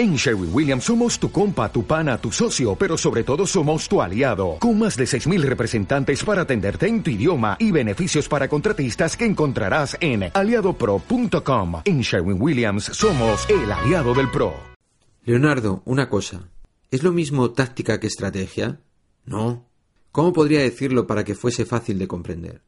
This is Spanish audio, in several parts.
En Sherwin Williams somos tu compa, tu pana, tu socio, pero sobre todo somos tu aliado, con más de 6.000 representantes para atenderte en tu idioma y beneficios para contratistas que encontrarás en aliadopro.com. En Sherwin Williams somos el aliado del PRO. Leonardo, una cosa. ¿Es lo mismo táctica que estrategia? No. ¿Cómo podría decirlo para que fuese fácil de comprender?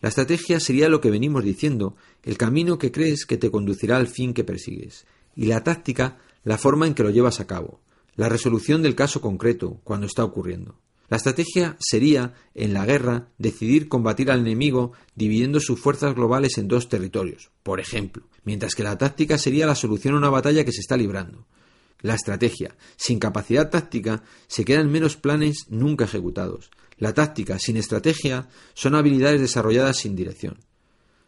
La estrategia sería lo que venimos diciendo, el camino que crees que te conducirá al fin que persigues. Y la táctica la forma en que lo llevas a cabo, la resolución del caso concreto, cuando está ocurriendo. La estrategia sería, en la guerra, decidir combatir al enemigo dividiendo sus fuerzas globales en dos territorios, por ejemplo, mientras que la táctica sería la solución a una batalla que se está librando. La estrategia, sin capacidad táctica, se quedan menos planes nunca ejecutados. La táctica, sin estrategia, son habilidades desarrolladas sin dirección.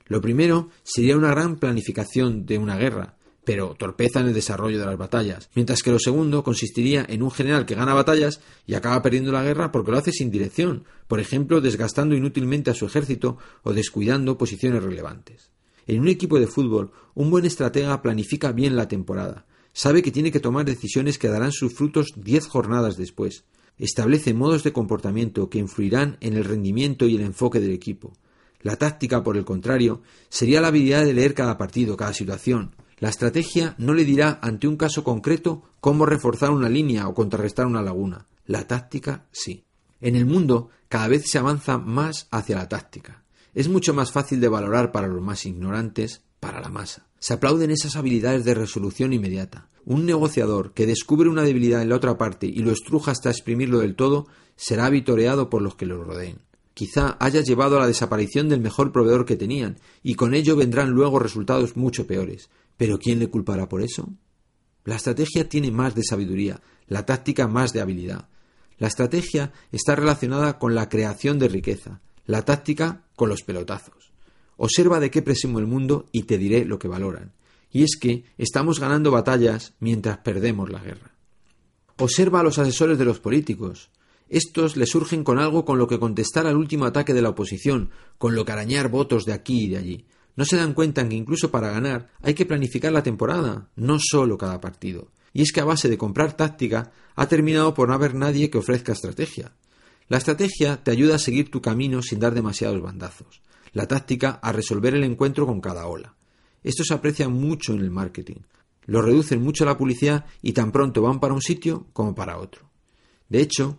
Lo primero sería una gran planificación de una guerra, pero torpeza en el desarrollo de las batallas, mientras que lo segundo consistiría en un general que gana batallas y acaba perdiendo la guerra porque lo hace sin dirección, por ejemplo, desgastando inútilmente a su ejército o descuidando posiciones relevantes. En un equipo de fútbol, un buen estratega planifica bien la temporada, sabe que tiene que tomar decisiones que darán sus frutos diez jornadas después, establece modos de comportamiento que influirán en el rendimiento y el enfoque del equipo. La táctica, por el contrario, sería la habilidad de leer cada partido, cada situación, la estrategia no le dirá ante un caso concreto cómo reforzar una línea o contrarrestar una laguna. La táctica sí. En el mundo cada vez se avanza más hacia la táctica. Es mucho más fácil de valorar para los más ignorantes, para la masa. Se aplauden esas habilidades de resolución inmediata. Un negociador que descubre una debilidad en la otra parte y lo estruja hasta exprimirlo del todo será vitoreado por los que lo rodeen. Quizá haya llevado a la desaparición del mejor proveedor que tenían, y con ello vendrán luego resultados mucho peores. Pero ¿quién le culpará por eso? La estrategia tiene más de sabiduría, la táctica más de habilidad. La estrategia está relacionada con la creación de riqueza, la táctica con los pelotazos. Observa de qué presumo el mundo y te diré lo que valoran. Y es que estamos ganando batallas mientras perdemos la guerra. Observa a los asesores de los políticos. Estos le surgen con algo con lo que contestar al último ataque de la oposición, con lo que arañar votos de aquí y de allí. No se dan cuenta que incluso para ganar hay que planificar la temporada, no solo cada partido. Y es que a base de comprar táctica ha terminado por no haber nadie que ofrezca estrategia. La estrategia te ayuda a seguir tu camino sin dar demasiados bandazos. La táctica a resolver el encuentro con cada ola. Esto se aprecia mucho en el marketing. Lo reducen mucho la publicidad y tan pronto van para un sitio como para otro. De hecho,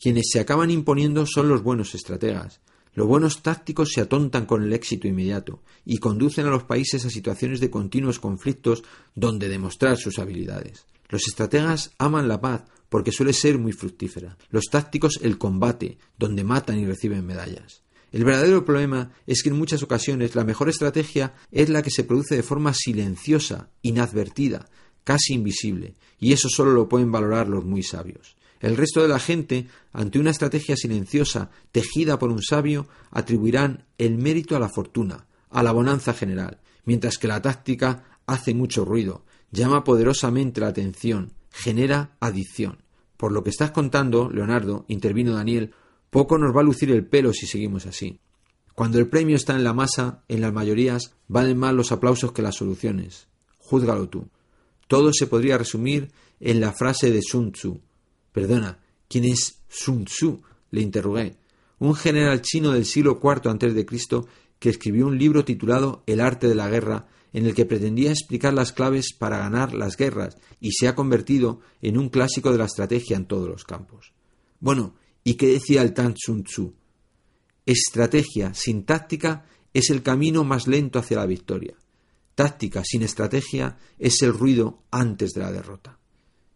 quienes se acaban imponiendo son los buenos estrategas, los buenos tácticos se atontan con el éxito inmediato y conducen a los países a situaciones de continuos conflictos donde demostrar sus habilidades. Los estrategas aman la paz porque suele ser muy fructífera. Los tácticos el combate, donde matan y reciben medallas. El verdadero problema es que en muchas ocasiones la mejor estrategia es la que se produce de forma silenciosa, inadvertida, casi invisible, y eso solo lo pueden valorar los muy sabios. El resto de la gente, ante una estrategia silenciosa tejida por un sabio, atribuirán el mérito a la fortuna, a la bonanza general, mientras que la táctica hace mucho ruido, llama poderosamente la atención, genera adicción. Por lo que estás contando, Leonardo, intervino Daniel, poco nos va a lucir el pelo si seguimos así. Cuando el premio está en la masa, en las mayorías, valen más los aplausos que las soluciones. Júzgalo tú. Todo se podría resumir en la frase de Sun Tzu, Perdona, ¿quién es Sun Tzu? le interrogué. Un general chino del siglo IV Cristo que escribió un libro titulado El arte de la guerra, en el que pretendía explicar las claves para ganar las guerras y se ha convertido en un clásico de la estrategia en todos los campos. Bueno, ¿y qué decía el Tan Sun Tzu? Estrategia sin táctica es el camino más lento hacia la victoria. Táctica sin estrategia es el ruido antes de la derrota.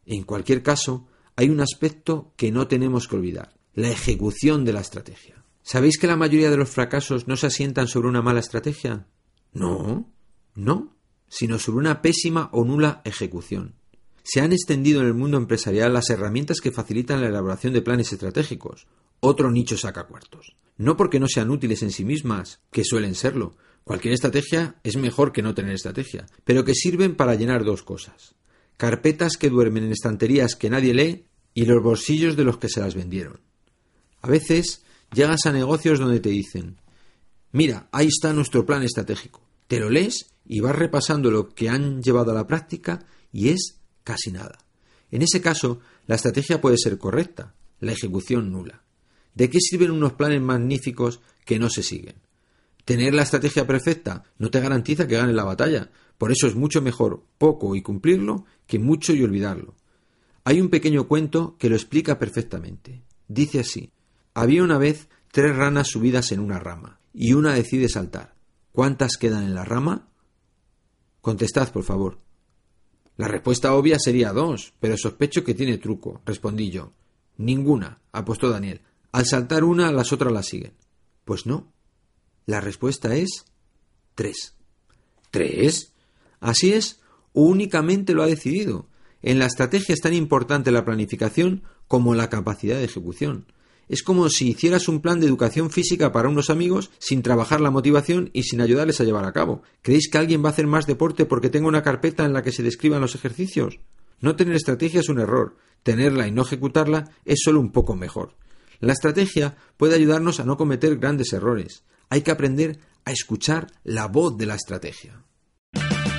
En cualquier caso, hay un aspecto que no tenemos que olvidar, la ejecución de la estrategia. ¿Sabéis que la mayoría de los fracasos no se asientan sobre una mala estrategia? No, no, sino sobre una pésima o nula ejecución. Se han extendido en el mundo empresarial las herramientas que facilitan la elaboración de planes estratégicos. Otro nicho saca cuartos. No porque no sean útiles en sí mismas, que suelen serlo. Cualquier estrategia es mejor que no tener estrategia, pero que sirven para llenar dos cosas. Carpetas que duermen en estanterías que nadie lee y los bolsillos de los que se las vendieron. A veces llegas a negocios donde te dicen, mira, ahí está nuestro plan estratégico. Te lo lees y vas repasando lo que han llevado a la práctica y es Casi nada. En ese caso, la estrategia puede ser correcta, la ejecución nula. ¿De qué sirven unos planes magníficos que no se siguen? Tener la estrategia perfecta no te garantiza que ganes la batalla, por eso es mucho mejor poco y cumplirlo que mucho y olvidarlo. Hay un pequeño cuento que lo explica perfectamente. Dice así Había una vez tres ranas subidas en una rama, y una decide saltar. ¿Cuántas quedan en la rama? Contestad, por favor. La respuesta obvia sería dos, pero sospecho que tiene truco, respondí yo. Ninguna, apostó Daniel. Al saltar una, las otras la siguen. Pues no. La respuesta es tres. ¿Tres? Así es, únicamente lo ha decidido. En la estrategia es tan importante la planificación como la capacidad de ejecución. Es como si hicieras un plan de educación física para unos amigos sin trabajar la motivación y sin ayudarles a llevar a cabo. ¿Creéis que alguien va a hacer más deporte porque tenga una carpeta en la que se describan los ejercicios? No tener estrategia es un error. Tenerla y no ejecutarla es solo un poco mejor. La estrategia puede ayudarnos a no cometer grandes errores. Hay que aprender a escuchar la voz de la estrategia.